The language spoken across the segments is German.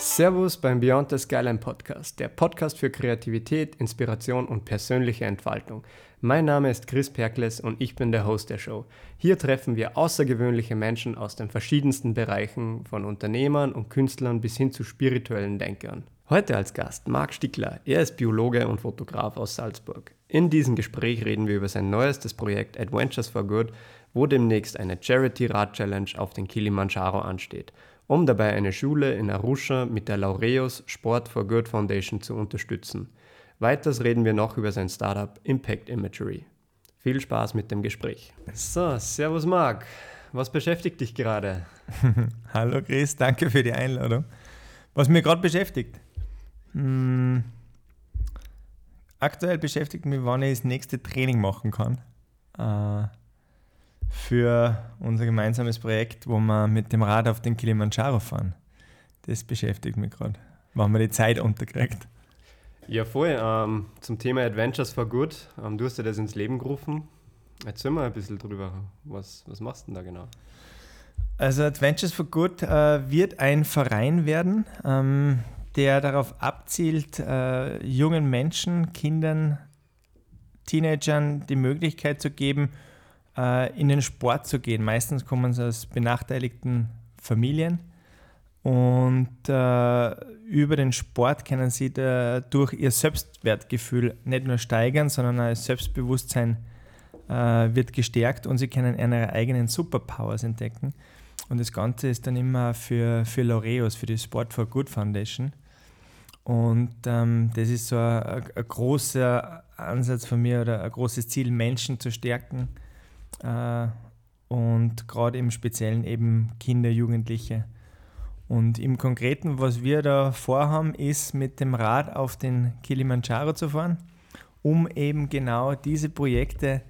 Servus beim Beyond the Skyline Podcast, der Podcast für Kreativität, Inspiration und persönliche Entfaltung. Mein Name ist Chris Perkles und ich bin der Host der Show. Hier treffen wir außergewöhnliche Menschen aus den verschiedensten Bereichen, von Unternehmern und Künstlern bis hin zu spirituellen Denkern. Heute als Gast Marc Stickler. Er ist Biologe und Fotograf aus Salzburg. In diesem Gespräch reden wir über sein neuestes Projekt Adventures for Good, wo demnächst eine Charity-Rad-Challenge auf den Kilimanjaro ansteht, um dabei eine Schule in Arusha mit der Laureus Sport for Good Foundation zu unterstützen. Weiters reden wir noch über sein Startup Impact Imagery. Viel Spaß mit dem Gespräch. So, Servus Marc. Was beschäftigt dich gerade? Hallo Chris, danke für die Einladung. Was mich gerade beschäftigt? Hm, aktuell beschäftigt mich, wann ich das nächste Training machen kann. Äh, für unser gemeinsames Projekt, wo wir mit dem Rad auf den Kilimanjaro fahren. Das beschäftigt mich gerade, wann man die Zeit unterkriegt. Ja, voll. Ähm, zum Thema Adventures for Good. Ähm, du hast ja das ins Leben gerufen. Erzähl mal ein bisschen drüber. Was, was machst du denn da genau? Also Adventures for Good äh, wird ein Verein werden, ähm, der darauf abzielt, äh, jungen Menschen, Kindern, Teenagern die Möglichkeit zu geben, äh, in den Sport zu gehen. Meistens kommen sie aus benachteiligten Familien und äh, über den Sport können sie durch ihr Selbstwertgefühl nicht nur steigern, sondern auch Selbstbewusstsein äh, wird gestärkt und sie können ihre eigenen Superpowers entdecken. Und das Ganze ist dann immer für, für Laureus, für die Sport for Good Foundation. Und ähm, das ist so ein, ein, großer Ansatz von mir oder ein großes Ziel, Menschen zu stärken und gerade im Speziellen eben Kinder, Jugendliche und im Konkreten, was wir da vorhaben, ist mit dem Rad auf den Kilimanjaro zu fahren, um eben genau diese Projekte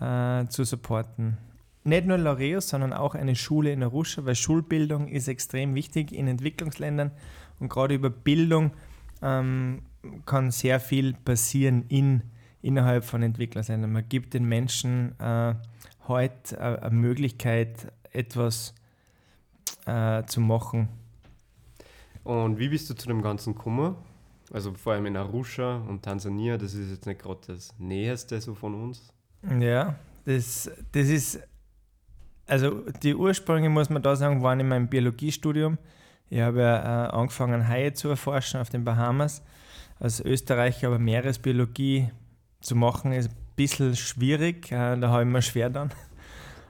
äh, zu supporten. Nicht nur Laureus, sondern auch eine Schule in Arusha, weil Schulbildung ist extrem wichtig in Entwicklungsländern und gerade über Bildung ähm, kann sehr viel passieren in, innerhalb von Entwicklungsländern. Man gibt den Menschen äh, heute äh, eine Möglichkeit, etwas zu äh, zu machen. Und wie bist du zu dem Ganzen gekommen? Also vor allem in Arusha und Tansania, das ist jetzt nicht gerade das Näheste so von uns. Ja, das, das ist, also die Ursprünge, muss man da sagen, waren in meinem Biologiestudium. Ich habe ja äh, angefangen, Haie zu erforschen auf den Bahamas. Als Österreicher aber Meeresbiologie zu machen, ist ein bisschen schwierig. Äh, da habe ich mir schwer dann.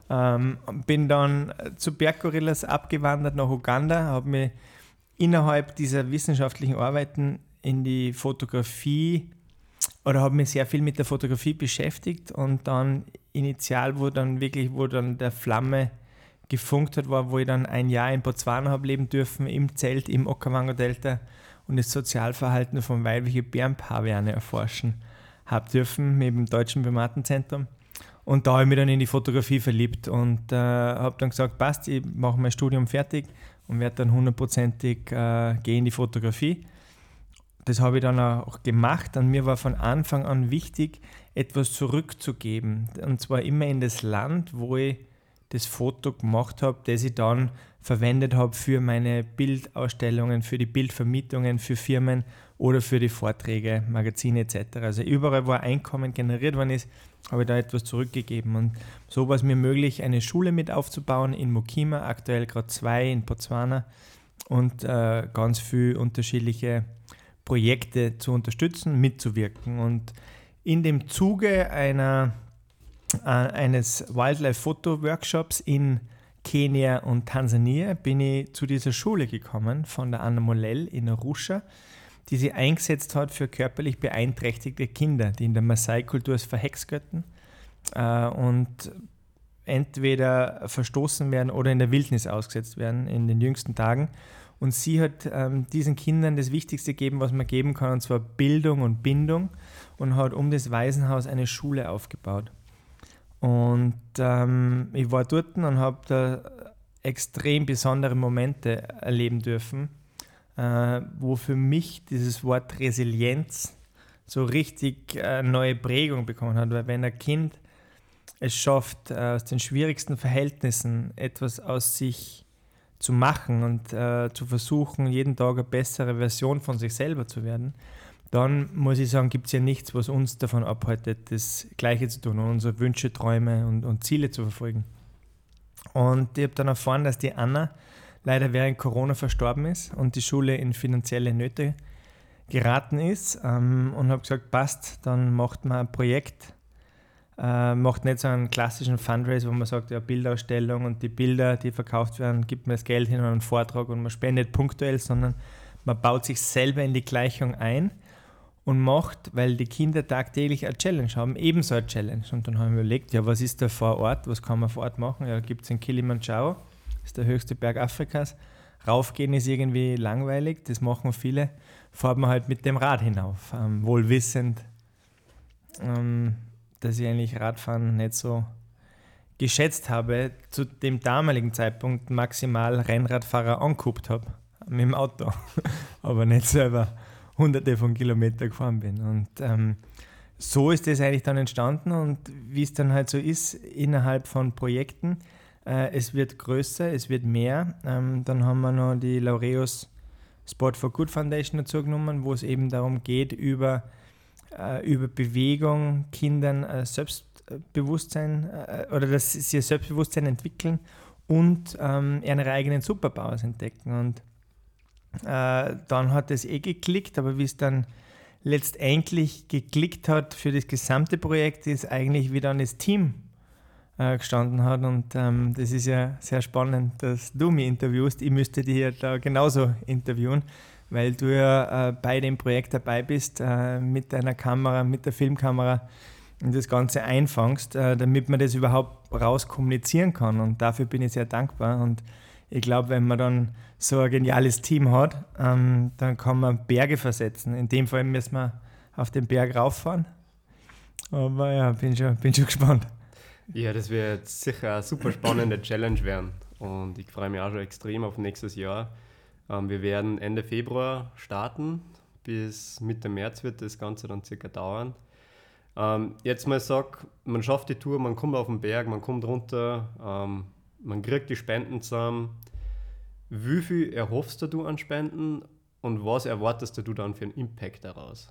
Ähm, bin dann zu Berggorillas abgewandert nach Uganda, habe mich innerhalb dieser wissenschaftlichen Arbeiten in die Fotografie oder habe mich sehr viel mit der Fotografie beschäftigt und dann initial, wo dann wirklich, wo dann der Flamme gefunkt hat, war, wo ich dann ein Jahr in Botswana habe leben dürfen, im Zelt, im Okavango-Delta und das Sozialverhalten von weiblichen Bärenpaviane erforschen habe dürfen mit dem Deutschen Primatenzentrum. Und da habe ich mich dann in die Fotografie verliebt und äh, habe dann gesagt, passt, ich mache mein Studium fertig und werde dann hundertprozentig äh, gehen in die Fotografie. Das habe ich dann auch gemacht und mir war von Anfang an wichtig, etwas zurückzugeben. Und zwar immer in das Land, wo ich das Foto gemacht habe, das ich dann verwendet habe für meine Bildausstellungen, für die Bildvermietungen, für Firmen oder für die Vorträge, Magazine etc. Also überall, wo ein Einkommen generiert worden ist, habe ich da etwas zurückgegeben. Und so war es mir möglich, eine Schule mit aufzubauen in Mokima, aktuell gerade zwei in Botswana und äh, ganz viele unterschiedliche Projekte zu unterstützen, mitzuwirken. Und in dem Zuge einer, äh, eines Wildlife-Foto-Workshops in Kenia und Tansania bin ich zu dieser Schule gekommen von der Anna Molell in Arusha die sie eingesetzt hat für körperlich beeinträchtigte Kinder, die in der Maasai-Kultur als verhext äh, und entweder verstoßen werden oder in der Wildnis ausgesetzt werden in den jüngsten Tagen. Und sie hat ähm, diesen Kindern das Wichtigste gegeben, was man geben kann, und zwar Bildung und Bindung und hat um das Waisenhaus eine Schule aufgebaut. Und ähm, ich war dort und habe da extrem besondere Momente erleben dürfen äh, wo für mich dieses Wort Resilienz so richtig äh, neue Prägung bekommen hat. Weil wenn ein Kind es schafft, äh, aus den schwierigsten Verhältnissen etwas aus sich zu machen und äh, zu versuchen, jeden Tag eine bessere Version von sich selber zu werden, dann muss ich sagen, gibt es ja nichts, was uns davon abhaltet, das Gleiche zu tun und unsere Wünsche, Träume und, und Ziele zu verfolgen. Und ich habe dann erfahren, dass die Anna leider während Corona verstorben ist und die Schule in finanzielle Nöte geraten ist ähm, und habe gesagt, passt, dann macht man ein Projekt, äh, macht nicht so einen klassischen Fundraise, wo man sagt, ja, Bildausstellung und die Bilder, die verkauft werden, gibt man das Geld hin und einen Vortrag und man spendet punktuell, sondern man baut sich selber in die Gleichung ein und macht, weil die Kinder tagtäglich eine Challenge haben, ebenso eine Challenge. Und dann haben wir überlegt, ja, was ist da vor Ort, was kann man vor Ort machen? Ja, gibt es in Kilimanjaro, ist der höchste Berg Afrikas. Raufgehen ist irgendwie langweilig, das machen viele. Fahrt man halt mit dem Rad hinauf, ähm, wohl wissend, ähm, dass ich eigentlich Radfahren nicht so geschätzt habe, zu dem damaligen Zeitpunkt maximal Rennradfahrer angeguckt habe mit dem Auto, aber nicht selber hunderte von Kilometern gefahren bin. Und ähm, so ist das eigentlich dann entstanden und wie es dann halt so ist innerhalb von Projekten, äh, es wird größer, es wird mehr. Ähm, dann haben wir noch die Laureus Sport for Good Foundation dazu genommen, wo es eben darum geht, über, äh, über Bewegung Kindern äh, Selbstbewusstsein äh, oder dass sie ihr Selbstbewusstsein entwickeln und ähm, ihre eigenen Superpowers entdecken. Und äh, dann hat es eh geklickt, aber wie es dann letztendlich geklickt hat für das gesamte Projekt, ist eigentlich wie dann das Team äh, gestanden hat. Und ähm, das ist ja sehr spannend, dass du mich interviewst. Ich müsste dich ja da genauso interviewen, weil du ja äh, bei dem Projekt dabei bist, äh, mit deiner Kamera, mit der Filmkamera und das Ganze einfangst, äh, damit man das überhaupt raus kommunizieren kann. Und dafür bin ich sehr dankbar. Und ich glaube, wenn man dann so ein geniales Team hat, ähm, dann kann man Berge versetzen. In dem Fall müssen wir auf den Berg rauffahren. Aber ja, bin schon, bin schon gespannt. Ja, das wird sicher eine super spannende Challenge werden. Und ich freue mich auch schon extrem auf nächstes Jahr. Ähm, wir werden Ende Februar starten. Bis Mitte März wird das Ganze dann circa dauern. Ähm, jetzt mal sag, man schafft die Tour, man kommt auf den Berg, man kommt runter, ähm, man kriegt die Spenden zusammen. Wie viel erhoffst du an Spenden und was erwartest du dann für einen Impact daraus?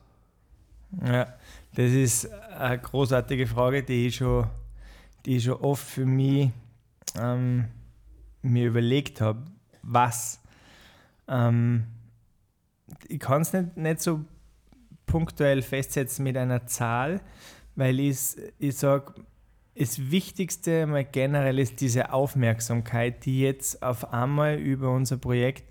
Ja, das ist eine großartige Frage, die ich schon, die ich schon oft für mich ähm, mir überlegt habe, was. Ähm, ich kann es nicht, nicht so punktuell festsetzen mit einer Zahl, weil ich, ich sage, das Wichtigste mal generell ist diese Aufmerksamkeit, die jetzt auf einmal über unser Projekt,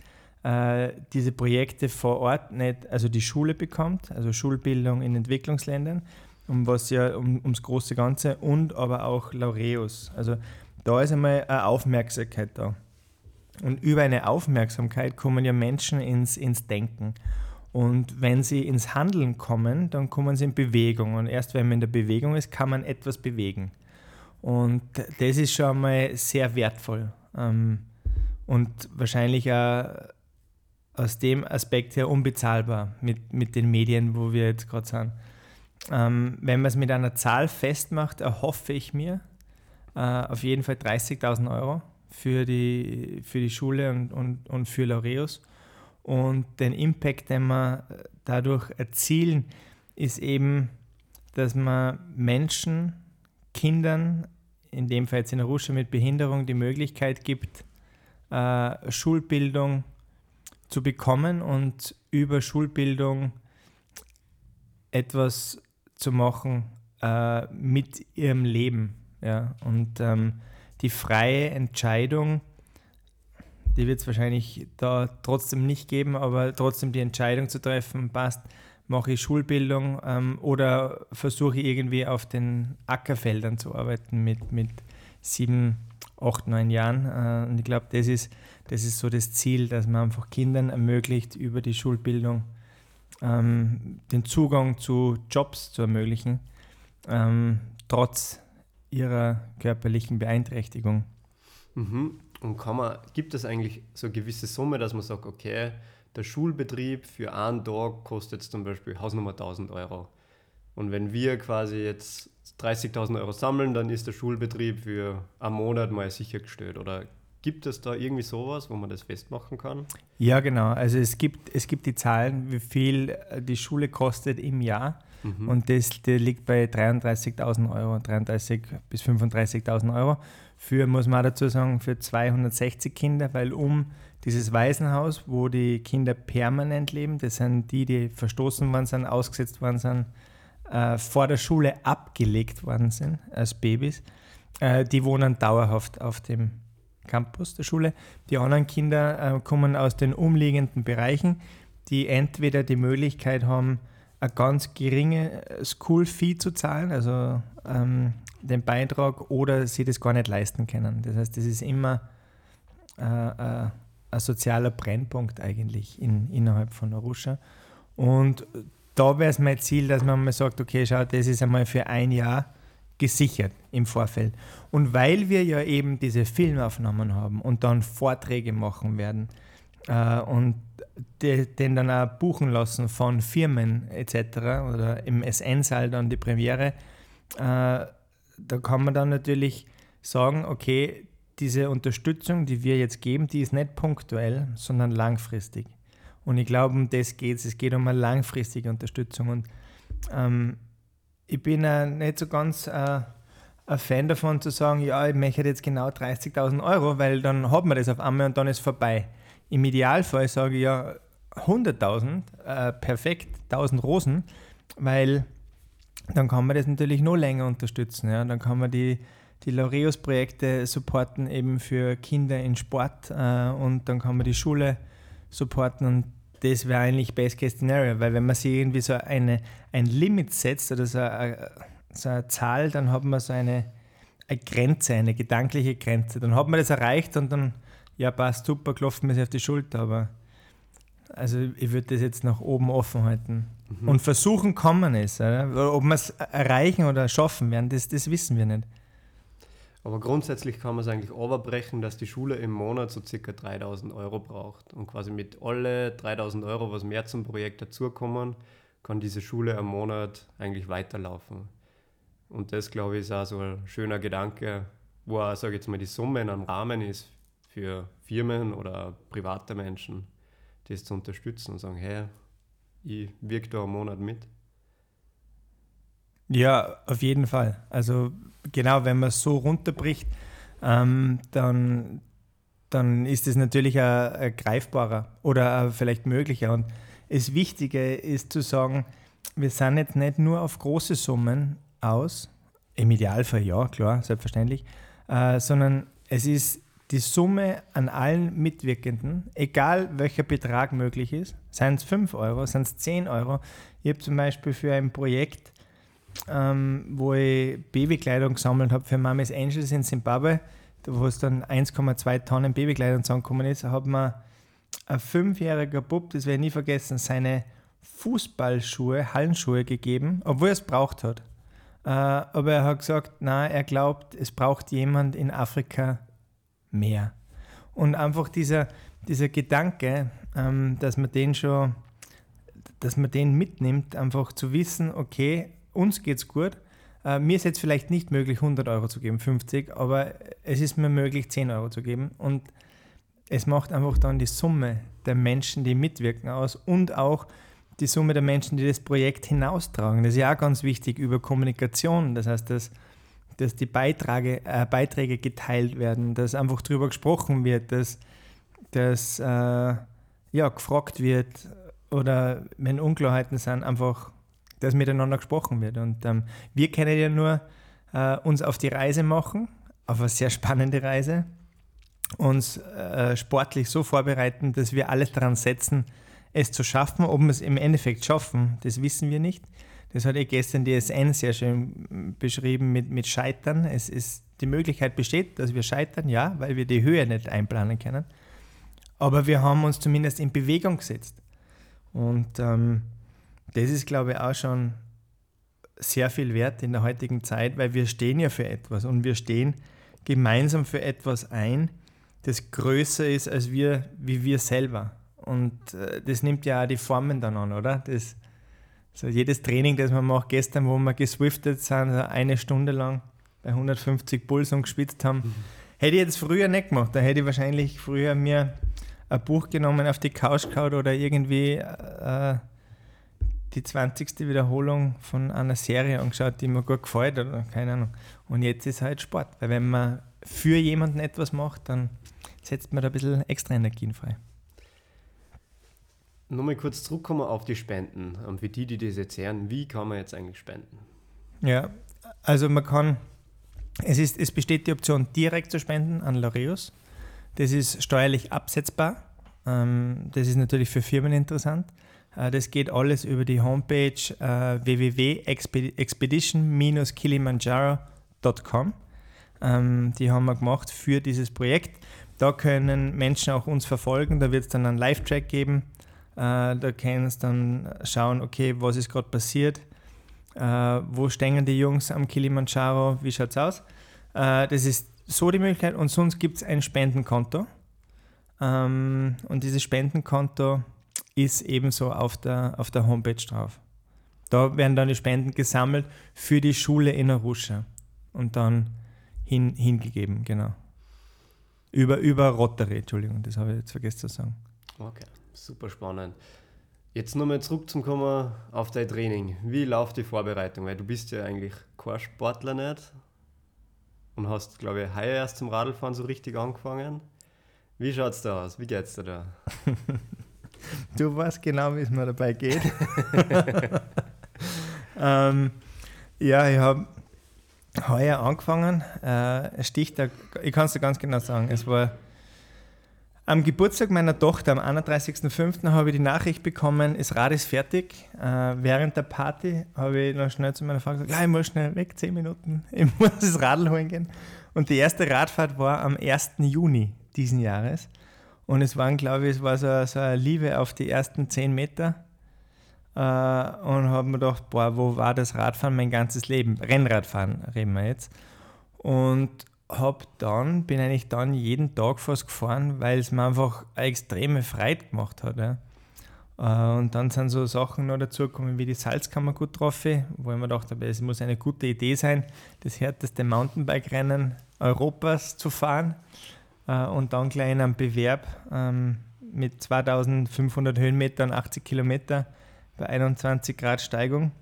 äh, diese Projekte vor Ort nicht, also die Schule bekommt, also Schulbildung in Entwicklungsländern, um was ja um, ums große Ganze und aber auch Laureus. Also da ist einmal eine Aufmerksamkeit da. Und über eine Aufmerksamkeit kommen ja Menschen ins, ins Denken. Und wenn sie ins Handeln kommen, dann kommen sie in Bewegung. Und erst wenn man in der Bewegung ist, kann man etwas bewegen. Und das ist schon mal sehr wertvoll. Ähm, und wahrscheinlich auch aus dem Aspekt her unbezahlbar mit, mit den Medien, wo wir jetzt gerade sind. Ähm, wenn man es mit einer Zahl festmacht, erhoffe ich mir äh, auf jeden Fall 30.000 Euro für die, für die Schule und, und, und für Laureus. Und den Impact, den wir dadurch erzielen, ist eben, dass man Menschen, Kindern in dem Fall jetzt in Arusha mit Behinderung die Möglichkeit gibt, äh, Schulbildung zu bekommen und über Schulbildung etwas zu machen äh, mit ihrem Leben. Ja? Und ähm, die freie Entscheidung, die wird es wahrscheinlich da trotzdem nicht geben, aber trotzdem die Entscheidung zu treffen, passt, mache ich Schulbildung ähm, oder versuche ich irgendwie auf den Ackerfeldern zu arbeiten mit, mit sieben, acht, neun Jahren. Äh, und ich glaube, das ist, das ist so das Ziel, dass man einfach Kindern ermöglicht, über die Schulbildung ähm, den Zugang zu Jobs zu ermöglichen, ähm, trotz ihrer körperlichen Beeinträchtigung. Mhm. Und kann man, gibt es eigentlich so eine gewisse Summe, dass man sagt, okay, der Schulbetrieb für einen Tag kostet zum Beispiel Hausnummer 1000 Euro. Und wenn wir quasi jetzt 30.000 Euro sammeln, dann ist der Schulbetrieb für einen Monat mal sichergestellt. Oder Gibt es da irgendwie sowas, wo man das festmachen kann? Ja, genau. Also es gibt, es gibt die Zahlen, wie viel äh, die Schule kostet im Jahr. Mhm. Und das, liegt bei 33.000 Euro, 33.000 bis 35.000 Euro. Für, muss man dazu sagen, für 260 Kinder, weil um dieses Waisenhaus, wo die Kinder permanent leben, das sind die, die verstoßen worden sind, ausgesetzt worden sind, äh, vor der Schule abgelegt worden sind als Babys, äh, die wohnen dauerhaft auf dem Campus der Schule. Die anderen Kinder äh, kommen aus den umliegenden Bereichen, die entweder die Möglichkeit haben, eine ganz geringe School-Fee zu zahlen, also ähm, den Beitrag, oder sie das gar nicht leisten können. Das heißt, das ist immer äh, äh, ein sozialer Brennpunkt eigentlich in, innerhalb von Arusha. Und da wäre es mein Ziel, dass man mal sagt, okay, schau, das ist einmal für ein Jahr gesichert im Vorfeld. Und weil wir ja eben diese Filmaufnahmen haben und dann Vorträge machen werden äh, und de, den dann auch buchen lassen von Firmen etc. oder im SN-Saal dann die Premiere, äh, da kann man dann natürlich sagen, okay, diese Unterstützung, die wir jetzt geben, die ist nicht punktuell, sondern langfristig. Und ich glaube, um das geht es. Es geht um eine langfristige Unterstützung. Und ähm, ich bin äh, nicht so ganz äh, ein Fan davon zu sagen, ja, ich möchte jetzt genau 30.000 Euro, weil dann hat man das auf einmal und dann ist vorbei. Im Idealfall sage ich ja 100.000, äh, perfekt, 1000 Rosen, weil dann kann man das natürlich noch länger unterstützen. Ja? Dann kann man die, die Laureus-Projekte supporten eben für Kinder in Sport äh, und dann kann man die Schule supporten und das wäre eigentlich Best Case Scenario, weil wenn man sich irgendwie so eine, ein Limit setzt oder so eine, so eine Zahl, dann hat man so eine, eine Grenze, eine gedankliche Grenze. Dann hat man das erreicht und dann, ja, passt super, klopft man sich auf die Schulter, aber also ich würde das jetzt nach oben offen halten. Mhm. Und versuchen kann man es. Oder? Ob wir es erreichen oder schaffen werden, das, das wissen wir nicht. Aber grundsätzlich kann man es eigentlich overbrechen, dass die Schule im Monat so circa 3000 Euro braucht. Und quasi mit alle 3000 Euro, was mehr zum Projekt dazukommen, kann diese Schule am Monat eigentlich weiterlaufen. Und das, glaube ich, ist auch so ein schöner Gedanke, wo auch, sage ich jetzt mal, die Summe in einem Rahmen ist für Firmen oder private Menschen, das zu unterstützen und sagen, hey, ich wirke da einen Monat mit. Ja, auf jeden Fall. Also genau, wenn man es so runterbricht, ähm, dann, dann ist es natürlich ein, ein greifbarer oder vielleicht möglicher. Und das Wichtige ist zu sagen, wir sind jetzt nicht nur auf große Summen aus, im Idealfall ja, klar, selbstverständlich, äh, sondern es ist die Summe an allen Mitwirkenden, egal welcher Betrag möglich ist, seien es 5 Euro, seien es 10 Euro. Ich habe zum Beispiel für ein Projekt ähm, wo ich Babykleidung gesammelt habe für Mamis Angels in Zimbabwe, wo es dann 1,2 Tonnen Babykleidung zusammengekommen ist, hat mir ein fünfjähriger Bub, das werde ich nie vergessen, seine Fußballschuhe, Hallenschuhe gegeben, obwohl er es braucht hat. Äh, aber er hat gesagt, na, er glaubt, es braucht jemand in Afrika mehr. Und einfach dieser, dieser Gedanke, ähm, dass man den schon, dass man den mitnimmt, einfach zu wissen, okay, uns geht es gut. Äh, mir ist jetzt vielleicht nicht möglich, 100 Euro zu geben, 50, aber es ist mir möglich, 10 Euro zu geben. Und es macht einfach dann die Summe der Menschen, die mitwirken, aus und auch die Summe der Menschen, die das Projekt hinaustragen. Das ist ja auch ganz wichtig über Kommunikation. Das heißt, dass, dass die Beiträge, äh, Beiträge geteilt werden, dass einfach darüber gesprochen wird, dass, dass äh, ja, gefragt wird oder wenn Unklarheiten sind, einfach dass miteinander gesprochen wird. Und ähm, wir können ja nur äh, uns auf die Reise machen, auf eine sehr spannende Reise, uns äh, sportlich so vorbereiten, dass wir alles daran setzen, es zu schaffen. Ob wir es im Endeffekt schaffen, das wissen wir nicht. Das hat ja gestern die SN sehr schön beschrieben mit, mit Scheitern. Es ist, die Möglichkeit besteht, dass wir scheitern, ja, weil wir die Höhe nicht einplanen können. Aber wir haben uns zumindest in Bewegung gesetzt. Und ähm, das ist, glaube ich, auch schon sehr viel wert in der heutigen Zeit, weil wir stehen ja für etwas und wir stehen gemeinsam für etwas ein, das größer ist als wir, wie wir selber. Und äh, das nimmt ja auch die Formen dann an, oder? Das, so jedes Training, das man macht, gestern, wo wir geswiftet sind, eine Stunde lang bei 150 Puls und gespitzt haben, mhm. Hätte ich jetzt früher nicht gemacht, da hätte ich wahrscheinlich früher mir ein Buch genommen, auf die Couch gehauen oder irgendwie äh, die 20. Wiederholung von einer Serie angeschaut, die mir gut gefällt oder keine Ahnung. Und jetzt ist halt Sport, weil wenn man für jemanden etwas macht, dann setzt man da ein bisschen extra Energien frei. Nochmal kurz zurückkommen auf die Spenden. Für die, die das jetzt hören, wie kann man jetzt eigentlich spenden? Ja, also man kann, es, ist, es besteht die Option, direkt zu spenden an Laureus. Das ist steuerlich absetzbar. Ähm, das ist natürlich für Firmen interessant. Äh, das geht alles über die Homepage äh, www.expedition-kilimanjaro.com. Ähm, die haben wir gemacht für dieses Projekt. Da können Menschen auch uns verfolgen. Da wird es dann einen Live-Track geben. Äh, da können sie dann schauen, okay, was ist gerade passiert. wo stehen die Jungs am Kilimanjaro? Wie schaut es aus? das ist so die Möglichkeit. Und sonst gibt es ein Spendenkonto. Ähm, und dieses Spendenkonto ist ebenso auf der, auf der Homepage drauf. Da werden dann die Spenden gesammelt für die Schule in Arusha und dann hin, hingegeben, genau. Über, über Rotary, Entschuldigung, das habe ich jetzt vergessen zu sagen. Okay, super spannend. Jetzt nochmal zurückzukommen auf dein Training. Wie läuft die Vorbereitung? Weil du bist ja eigentlich kein Sportler nicht und hast, glaube ich, heuer erst zum Radlfahren so richtig angefangen. Wie schaut es da aus? Wie geht's dir da? Du weißt genau, wie es mir dabei geht. ähm, ja, ich habe heuer angefangen. Äh, Stichtag, ich kann es dir ganz genau sagen, es war am Geburtstag meiner Tochter, am 31.05. habe ich die Nachricht bekommen, das Rad ist fertig. Äh, während der Party habe ich noch schnell zu meiner Frau gesagt, ja, ich muss schnell weg, 10 Minuten, ich muss das Radl holen gehen. Und die erste Radfahrt war am 1. Juni diesen Jahres. Und es waren, glaube ich, es war so, so eine Liebe auf die ersten zehn Meter. Äh, und habe mir gedacht, boah, wo war das Radfahren mein ganzes Leben? Rennradfahren reden wir jetzt. Und hab dann, bin eigentlich dann jeden Tag fast gefahren, weil es mir einfach eine extreme Freude gemacht hat. Ja. Äh, und dann sind so Sachen noch dazugekommen wie die Salzkammergut-Trophy, wo ich mir gedacht habe, es muss eine gute Idee sein, das härteste Mountainbike-Rennen Europas zu fahren äh, und dann gleich in einem Bewerb ähm, mit 2500 Höhenmetern, 80 Kilometer bei 21 Grad Steigung,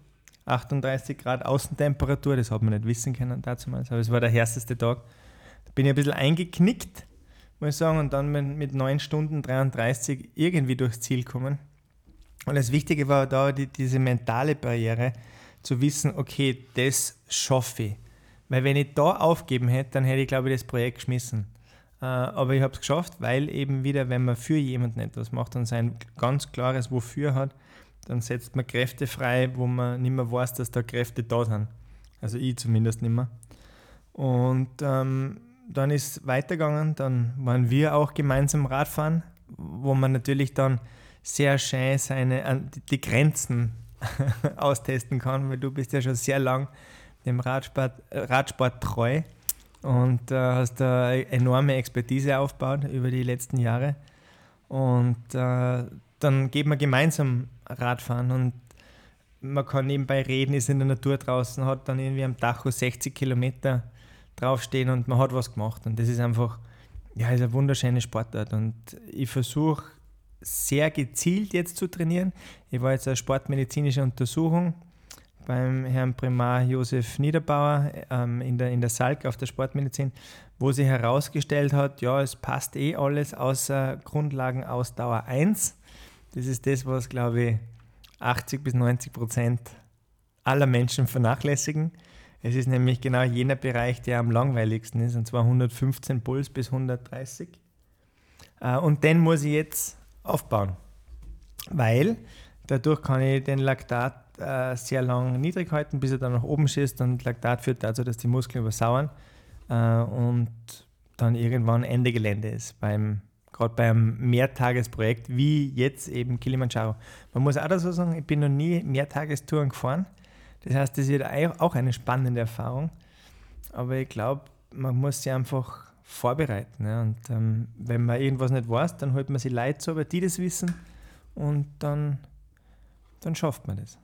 38 Grad Außentemperatur, das hat man nicht wissen können damals, aber es war der härteste Tag. Da bin ich ein bisschen eingeknickt, muss ich sagen, und dann mit, mit 9 Stunden 33 irgendwie durchs Ziel kommen. Und das Wichtige war da die, diese mentale Barriere, zu wissen, okay, das schaffe ich. Weil wenn ich da aufgeben hätte, dann hätte ich, glaube ich, das Projekt geschmissen. Äh, aber ich habe es geschafft, weil eben wieder, wenn man für jemanden etwas macht und sein ganz klares Wofür hat, dann setzt man Kräfte frei, wo man nicht mehr weiß, dass da Kräfte da sind. Also ich zumindest nicht mehr. Und ähm, dann ist es weitergegangen, dann waren wir auch gemeinsam Radfahren, wo man natürlich dann sehr schön seine, die Grenzen austesten kann, weil du bist ja schon sehr lang dem Radsport, Radsport treu und äh, hast da enorme Expertise aufgebaut über die letzten Jahre. Und äh, dann geht man gemeinsam Radfahren und man kann nebenbei reden, ist in der Natur draußen, hat dann irgendwie am Tacho 60 Kilometer draufstehen und man hat was gemacht. Und das ist einfach, ja, ist eine wunderschöne Sportart. Und ich versuche sehr gezielt jetzt zu trainieren. Ich war jetzt eine sportmedizinische Untersuchung beim Herrn Primar Josef Niederbauer ähm, in, der, in der Salk auf der Sportmedizin, wo sie herausgestellt hat, ja, es passt eh alles außer Grundlagenausdauer 1. Das ist das, was, glaube ich, 80 bis 90 Prozent aller Menschen vernachlässigen. Es ist nämlich genau jener Bereich, der am langweiligsten ist, und zwar 115 Puls bis 130. Äh, und den muss ich jetzt aufbauen, weil dadurch kann ich den Laktat äh, sehr lang niedrig halten, bis er dann nach oben schießt und Laktat führt dazu, dass die Muskeln übersauern äh, und dann irgendwann Ende Gelände ist, beim, gerade beim Mehrtagesprojekt, wie jetzt eben Kilimanjaro. Man muss auch dazu sagen, ich bin noch nie Mehrtagestouren gefahren. Das heißt, das wird auch eine spannende Erfahrung. Aber ich glaube, man muss sich einfach vorbereiten. Ja. Und ähm, wenn man irgendwas nicht weiß, dann holt man sich Leute zu, aber die das wissen und dann, dann schafft man das.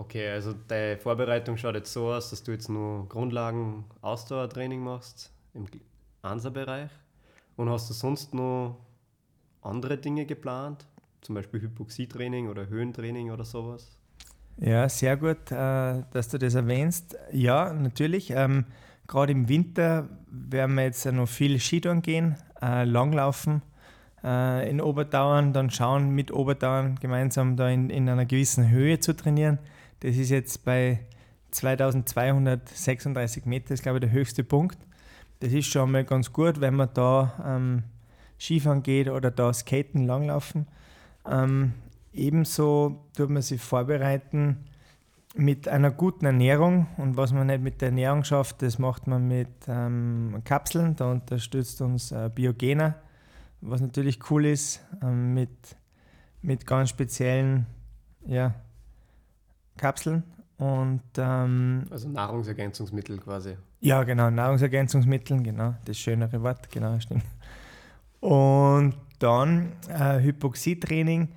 Okay, also deine Vorbereitung schaut jetzt so aus, dass du jetzt nur Grundlagen Ausdauertraining machst, im, Ansa-Bereich. Und hast du sonst noch andere Dinge geplant? Zum Beispiel Hypoxietraining oder Höhentraining oder sowas? Ja, sehr gut, äh, dass du das erwähnst. Ja, natürlich. Ähm, Gerade im Winter werden wir jetzt noch viel Skitouren gehen, äh, Langlaufen äh, in Oberdauern, dann schauen mit Oberdauern gemeinsam da in, in einer gewissen Höhe zu trainieren. Das ist jetzt bei 2236 Meter, ist glaube ich der höchste Punkt. Das ist schon mal ganz gut, wenn man da ähm, Skifahren geht oder da Skaten, Langlaufen. Ähm, ebenso tut man sich vorbereiten mit einer guten Ernährung und was man nicht mit der Ernährung schafft, das macht man mit ähm, Kapseln. Da unterstützt uns äh, Biogener, was natürlich cool ist, ähm, mit, mit ganz speziellen ja, Kapseln. Und, ähm, also Nahrungsergänzungsmittel quasi. Ja, genau, Nahrungsergänzungsmittel, genau, das schönere Wort, genau, stimmt. Und dann äh, Hypoxietraining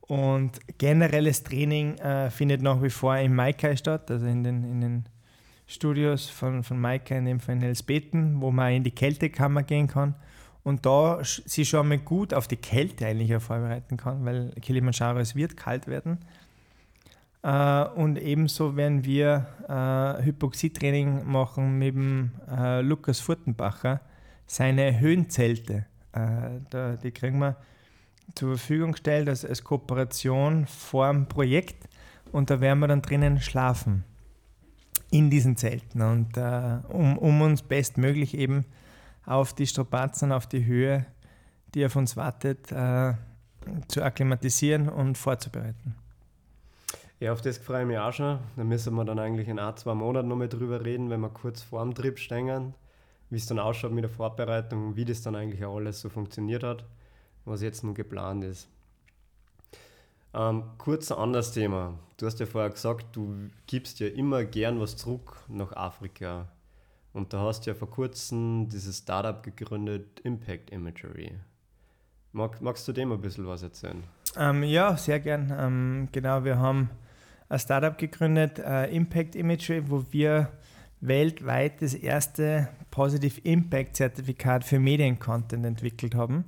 und generelles Training äh, findet nach wie vor im Maikai statt, also in den, in den Studios von, von Maikai, in dem Fall in Elsbeten, wo man in die Kältekammer gehen kann und da sich schon mal gut auf die Kälte eigentlich vorbereiten kann, weil Kilimanjaro, es wird kalt werden. Äh, und ebenso werden wir äh, Hypoxietraining machen mit dem äh, Lukas Furtenbacher, seine Höhenzelte. Äh, da, die kriegen wir zur Verfügung gestellt als, als Kooperation vor dem Projekt und da werden wir dann drinnen schlafen in diesen Zelten und äh, um, um uns bestmöglich eben auf die Strapazen, auf die Höhe, die auf uns wartet, äh, zu akklimatisieren und vorzubereiten. Ja, auf das freue ich mich auch schon. Da müssen wir dann eigentlich in ein, zwei Monaten nochmal drüber reden, wenn wir kurz vor dem Trip stehen, wie es dann ausschaut mit der Vorbereitung, wie das dann eigentlich auch alles so funktioniert hat was jetzt nun geplant ist. Ähm, kurz ein anderes Thema. Du hast ja vorher gesagt, du gibst ja immer gern was zurück nach Afrika. Und da hast du ja vor kurzem dieses Startup gegründet, Impact Imagery. Mag, magst du dem ein bisschen was erzählen? Ähm, ja, sehr gern. Ähm, genau, wir haben ein Startup gegründet, äh, Impact Imagery, wo wir weltweit das erste Positive Impact Zertifikat für Mediencontent entwickelt haben.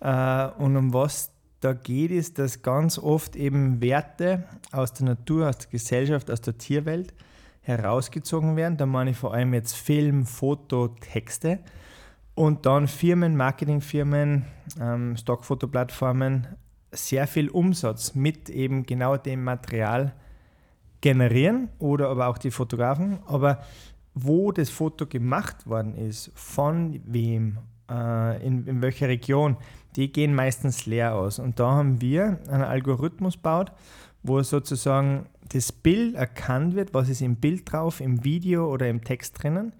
Äh, und um was da geht, ist, dass ganz oft eben Werte aus der Natur, aus der Gesellschaft, aus der Tierwelt herausgezogen werden. Da meine ich vor allem jetzt Film, Foto, Texte. Und dann Firmen, Marketingfirmen, ähm, Stockfotoplattformen sehr viel Umsatz mit eben genau dem Material generieren oder aber auch die Fotografen. Aber wo das Foto gemacht worden ist, von wem, äh, in, in welcher Region, die gehen meistens leer aus. Und da haben wir einen Algorithmus gebaut, wo sozusagen das Bild erkannt wird, was ist im Bild drauf, im Video oder im Text drinnen.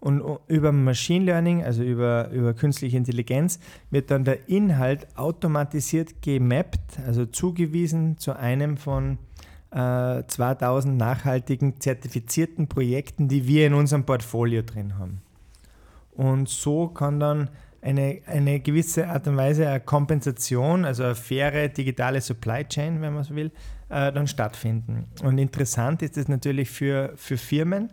Und über Machine Learning, also über, über künstliche Intelligenz, wird dann der Inhalt automatisiert gemappt, also zugewiesen zu einem von äh, 2000 nachhaltigen zertifizierten Projekten, die wir in unserem Portfolio drin haben. Und so kann dann eine, eine gewisse Art und Weise eine Kompensation, also eine faire digitale Supply Chain, wenn man so will, äh, dann stattfinden. Und interessant ist es natürlich für, für Firmen,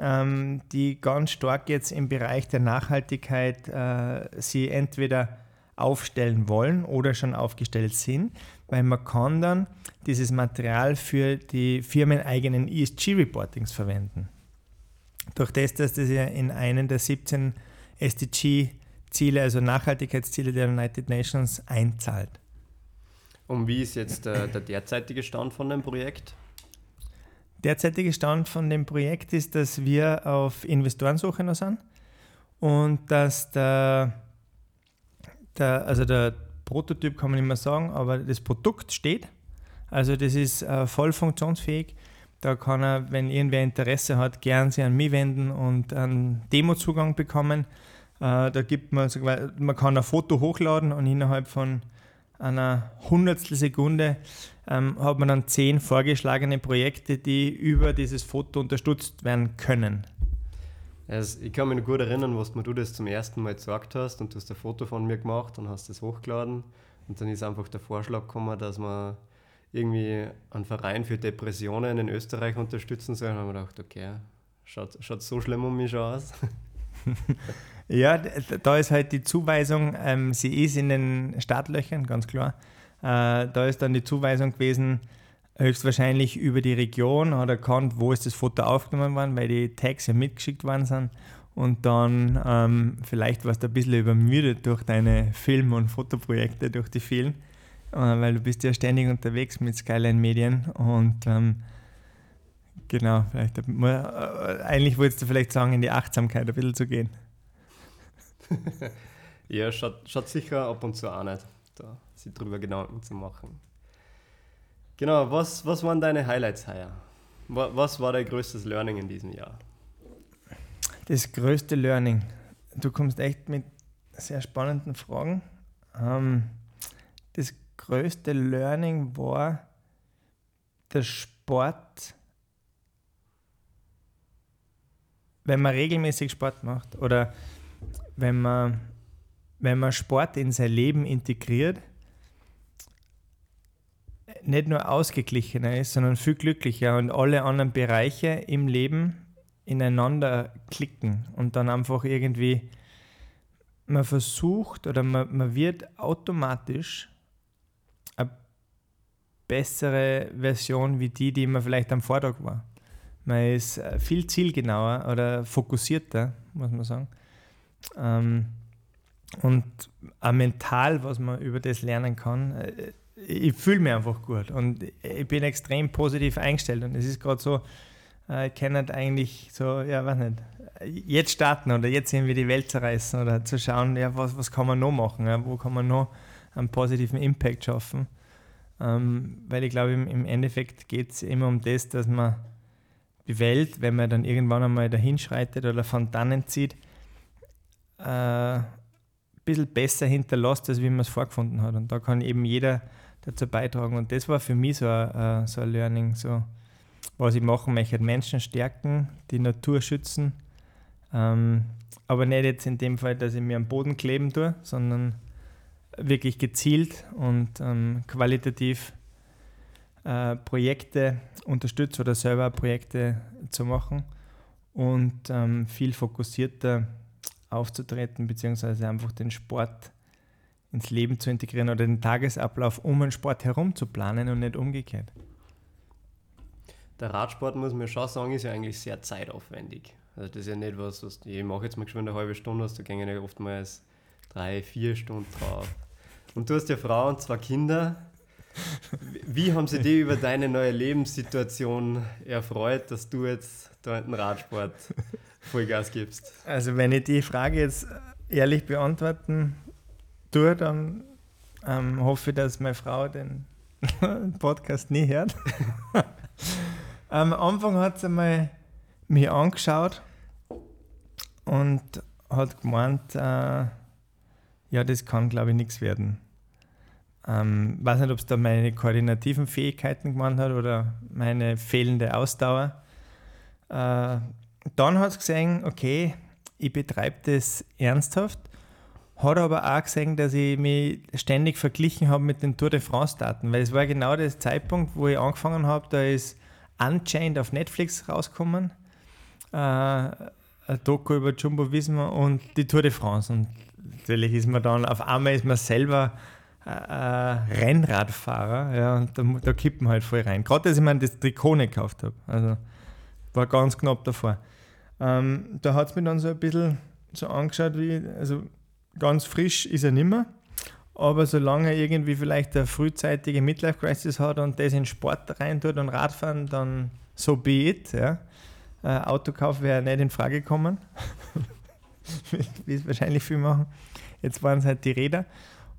ähm, die ganz stark jetzt im Bereich der Nachhaltigkeit äh, sie entweder aufstellen wollen oder schon aufgestellt sind, weil man kann dann dieses Material für die firmeneigenen ESG-Reportings verwenden. Durch das, dass das ja in einen der 17 SDG Ziele, also Nachhaltigkeitsziele der United Nations einzahlt. Und wie ist jetzt der, der derzeitige Stand von dem Projekt? Derzeitige Stand von dem Projekt ist, dass wir auf Investorensuche noch sind und dass der, der, also der Prototyp kann man nicht mehr sagen, aber das Produkt steht. Also das ist äh, voll funktionsfähig. Da kann er, wenn irgendwer Interesse hat, gern sich an mich wenden und einen Demozugang bekommen. Äh, da gibt man, man kann ein Foto hochladen und innerhalb von einer Hundertstel Sekunde ähm, hat man dann zehn vorgeschlagene Projekte, die über dieses Foto unterstützt werden können. Also ich kann mich noch gut erinnern, was du das zum ersten Mal gesagt hast und du hast ein Foto von mir gemacht und hast das hochgeladen und dann ist einfach der Vorschlag gekommen, dass man irgendwie einen Verein für Depressionen in Österreich unterstützen soll. Und dann haben wir gedacht, okay, schaut, schaut so schlimm um mich aus. Ja, da ist halt die Zuweisung, ähm, sie ist in den Startlöchern, ganz klar. Äh, da ist dann die Zuweisung gewesen, höchstwahrscheinlich über die Region, hat erkannt, wo ist das Foto aufgenommen worden, weil die Tags ja mitgeschickt worden sind. Und dann ähm, vielleicht warst du ein bisschen übermüdet durch deine Film- und Fotoprojekte, durch die vielen, äh, weil du bist ja ständig unterwegs mit Skyline Medien und ähm, genau, vielleicht, äh, eigentlich wolltest du vielleicht sagen, in die Achtsamkeit ein bisschen zu gehen. Ja, schaut, schaut sicher ab und zu auch nicht, da sich drüber Gedanken zu machen. Genau, was, was waren deine Highlights heuer? Was war dein größtes Learning in diesem Jahr? Das größte Learning. Du kommst echt mit sehr spannenden Fragen. Ähm, das größte Learning war der Sport, wenn man regelmäßig Sport macht oder wenn man, wenn man Sport in sein Leben integriert, nicht nur ausgeglichener ist, sondern viel glücklicher und alle anderen Bereiche im Leben ineinander klicken und dann einfach irgendwie man versucht oder man, man wird automatisch eine bessere Version wie die, die man vielleicht am Vortag war. Man ist äh, viel zielgenauer oder fokussierter, muss man sagen. Ähm, und auch mental, was man über das lernen kann, äh, ich fühle mich einfach gut und ich bin extrem positiv eingestellt. Und es ist gerade so, äh, ich kann nicht eigentlich so, ja, weiß nicht, jetzt starten oder jetzt irgendwie die Welt zerreißen oder zu schauen, ja, was, was kann man noch machen, ja, wo kann man noch einen positiven Impact schaffen. Ähm, weil ich glaube, im, Endeffekt geht es immer um das, dass man die Welt, wenn man dann irgendwann einmal dahin schreitet oder von dannen zieht, äh, ein bisschen besser hinterlässt, als wie man es vorgefunden hat. Und da kann eben jeder dazu beitragen. Und das war für mich so ein, äh, so ein Learning, so was ich machen möchte. Menschen stärken, die Natur schützen. Ähm, aber nicht jetzt in dem Fall, dass ich mir am Boden kleben tue, sondern wirklich gezielt und ähm, qualitativ äh, Projekte unterstütze oder selber Projekte zu machen und ähm, viel fokussierter aufzutreten, beziehungsweise einfach den Sport ins Leben zu integrieren oder den Tagesablauf um den Sport herum zu planen und nicht umgekehrt. Der Radsport, muss man schon sagen, ist ja eigentlich sehr zeitaufwendig. Also das ist ja nicht was, was ich mache jetzt mal schon eine halbe Stunde, hast du gehen ja oftmals drei, vier Stunden drauf. Und du hast ja Frau und zwei Kinder. Wie haben sie dich über deine neue Lebenssituation erfreut, dass du jetzt da in den Radsport Vollgas gibst? Also wenn ich die Frage jetzt ehrlich beantworten tue, dann ähm, hoffe ich, dass meine Frau den Podcast nie hört. Am Anfang hat sie mal mich angeschaut und hat gemeint, äh, ja, das kann, glaube ich, nichts werden. Ähm, weiß nicht, ob es da meine koordinativen Fähigkeiten gemeint hat oder meine fehlende Ausdauer. Äh, dann hat sie gesehen, okay, ich betreibe das ernsthaft hat aber auch gesehen, dass ich mich ständig verglichen habe mit den Tour de France-Daten, weil es war genau der Zeitpunkt, wo ich angefangen habe, da ist Unchained auf Netflix rausgekommen, äh, ein Doku über Jumbo Visma und die Tour de France. Und natürlich ist man dann, auf einmal ist man selber äh, Rennradfahrer, ja, und da, da kippt man halt voll rein. Gerade, dass ich mir das Trikot nicht gekauft habe. Also war ganz knapp davor. Ähm, da hat es mir dann so ein bisschen so angeschaut, wie, also ganz frisch ist er nimmer. Aber solange er irgendwie vielleicht eine frühzeitige Midlife-Crisis hat und das in Sport reintut und Radfahren, dann so be it. Ja. Äh, Autokauf wäre nicht in Frage gekommen. Wie es wahrscheinlich viel machen. Jetzt waren es halt die Räder.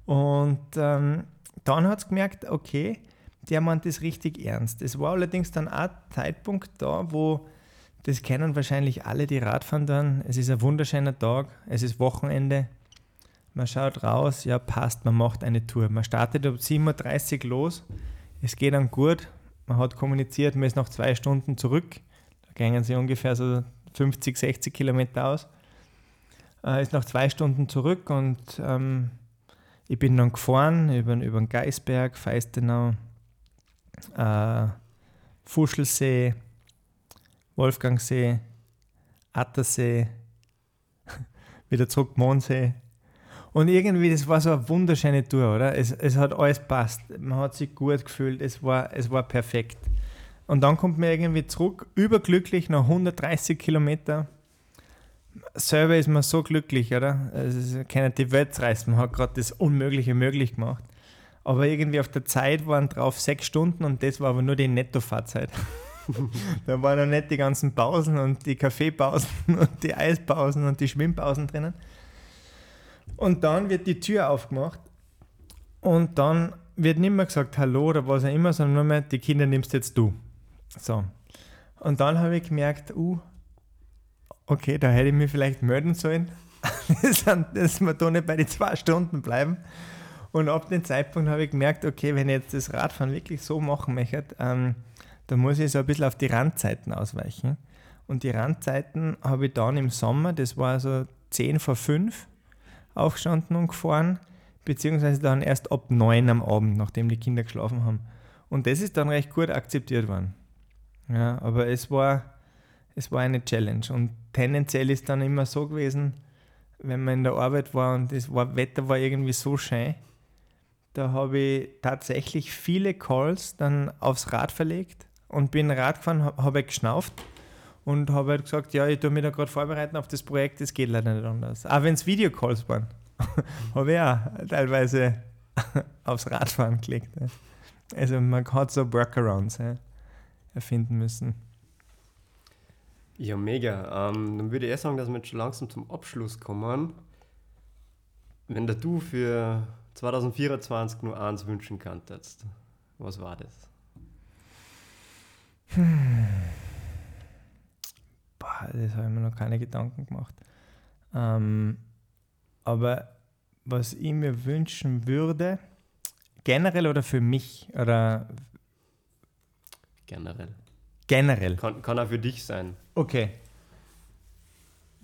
Und ähm, dann hat es gemerkt, okay, der meint das richtig ernst. Es war allerdings dann auch ein Zeitpunkt da, wo das kennen wahrscheinlich alle, die Radfahren dann. Es ist ein wunderschöner Tag, es ist Wochenende, man schaut raus, ja passt, man macht eine Tour. Man startet um 7.30 Uhr los, es geht dann gut, man hat kommuniziert, man ist nach zwei Stunden zurück, da gehen sie ungefähr so 50, 60 Kilometer aus, äh, ist nach zwei Stunden zurück und ähm, ich bin dann gefahren über, über den Geisberg, Feistenau, äh, Fuschelsee, Wolfgangsee, Attersee, wieder zurück Mondsee. Und irgendwie, das war so eine wunderschöne Tour, oder? Es, es hat alles passt. Man hat sich gut gefühlt, es war, es war perfekt. Und dann kommt man irgendwie zurück, überglücklich nach 130 Kilometer. Selber ist man so glücklich, oder? Es ist keine die Welt reißen, man hat gerade das Unmögliche möglich gemacht. Aber irgendwie auf der Zeit waren drauf sechs Stunden und das war aber nur die Nettofahrzeit. da waren noch nicht die ganzen Pausen und die Kaffeepausen und die Eispausen und die Schwimmpausen drinnen. Und dann wird die Tür aufgemacht und dann wird nicht mehr gesagt Hallo oder was auch immer, sondern nur mehr, die Kinder nimmst jetzt du. So. Und dann habe ich gemerkt, uh, okay, da hätte ich mich vielleicht melden sollen, dass wir da nicht bei den zwei Stunden bleiben. Und ab dem Zeitpunkt habe ich gemerkt, okay, wenn ich jetzt das Radfahren wirklich so machen möchte, ähm, dann muss ich so ein bisschen auf die Randzeiten ausweichen. Und die Randzeiten habe ich dann im Sommer, das war so 10 vor 5, aufgestanden und gefahren, beziehungsweise dann erst ab 9 am Abend, nachdem die Kinder geschlafen haben. Und das ist dann recht gut akzeptiert worden. Ja, aber es war, es war eine Challenge. Und tendenziell ist dann immer so gewesen, wenn man in der Arbeit war und das war, Wetter war irgendwie so schön, da habe ich tatsächlich viele Calls dann aufs Rad verlegt und bin Rad gefahren, habe geschnauft und habe halt gesagt, ja, ich tue mich da gerade vorbereiten auf das Projekt, das geht leider nicht anders. Auch wenn es Videocalls waren, habe ich auch teilweise aufs Radfahren gelegt. Also man hat so Workarounds erfinden müssen. Ja, mega. Ähm, dann würde ich eher sagen, dass wir jetzt schon langsam zum Abschluss kommen. Wenn du für 2024 nur eins wünschen könntest, was war das? Hm. Boah, das habe ich mir noch keine Gedanken gemacht. Ähm, aber was ich mir wünschen würde, generell oder für mich? Oder generell. Generell. Kann, kann auch für dich sein. Okay.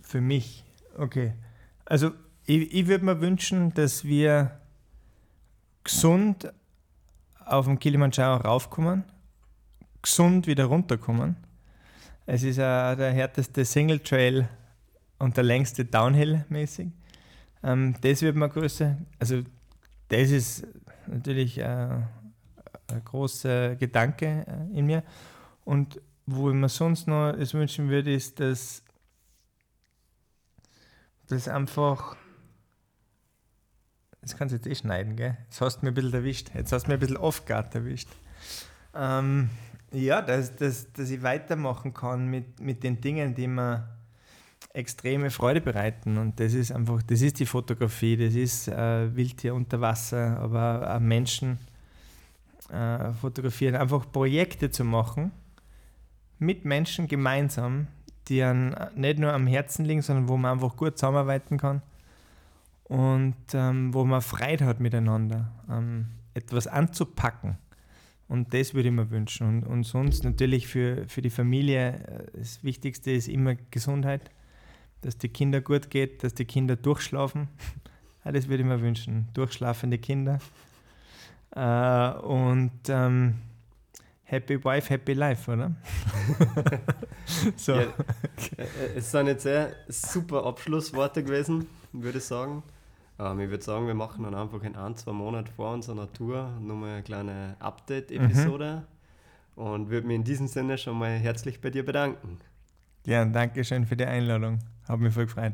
Für mich. Okay. Also ich, ich würde mir wünschen, dass wir gesund auf dem Kilimanjaro raufkommen, gesund wieder runterkommen. Es ist uh, der härteste Single Trail und der längste Downhill mäßig. Ähm, das wird mir größer. Also das ist natürlich uh, ein großer Gedanke uh, in mir. Und wo ich mir sonst noch es wünschen würde, ist, dass das einfach das kannst du jetzt eh schneiden, gell? Jetzt hast du mir ein bisschen erwischt. Jetzt hast du mir ein bisschen off-guard erwischt. Ähm, ja, dass, dass, dass ich weitermachen kann mit, mit den Dingen, die mir extreme Freude bereiten. Und das ist einfach, das ist die Fotografie, das ist äh, Wildtier unter Wasser, aber auch Menschen äh, fotografieren. Einfach Projekte zu machen mit Menschen gemeinsam, die an, nicht nur am Herzen liegen, sondern wo man einfach gut zusammenarbeiten kann und ähm, wo man Freude hat miteinander, ähm, etwas anzupacken. Und das würde ich mir wünschen. Und, und sonst natürlich für, für die Familie, äh, das Wichtigste ist immer Gesundheit, dass die Kinder gut geht, dass die Kinder durchschlafen. das würde ich mir wünschen. Durchschlafende Kinder. Äh, und ähm, Happy Wife, Happy Life, oder? so. Ja, äh, es sind jetzt sehr super Abschlussworte gewesen, würde ich sagen. Ähm, ich würde sagen, wir machen dann einfach in ein, zwei Monaten vor unserer Tour nochmal eine kleine Update-Episode mhm. und würde mich in diesem Sinne schon mal herzlich bei dir bedanken. Ja, danke schön für die Einladung. Hat mich voll gefreut.